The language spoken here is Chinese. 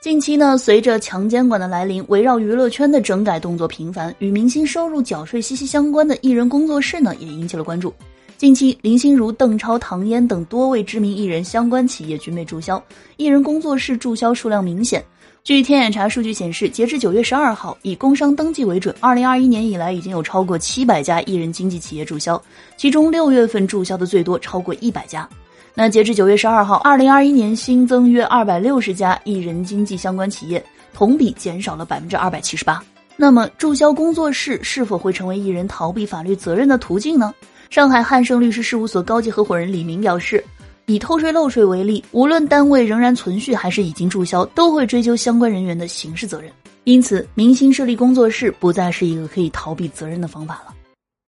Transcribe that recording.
近期呢，随着强监管的来临，围绕娱乐圈的整改动作频繁，与明星收入缴税息息相关的艺人工作室呢，也引起了关注。近期，林心如、邓超、唐嫣等多位知名艺人相关企业均被注销，艺人工作室注销数量明显。据天眼查数据显示，截至九月十二号，以工商登记为准，二零二一年以来已经有超过七百家艺人经纪企业注销，其中六月份注销的最多，超过一百家。那截至九月十二号，二零二一年新增约二百六十家艺人经纪相关企业，同比减少了百分之二百七十八。那么，注销工作室是否会成为艺人逃避法律责任的途径呢？上海汉盛律师事务所高级合伙人李明表示，以偷税漏税为例，无论单位仍然存续还是已经注销，都会追究相关人员的刑事责任。因此，明星设立工作室不再是一个可以逃避责任的方法了。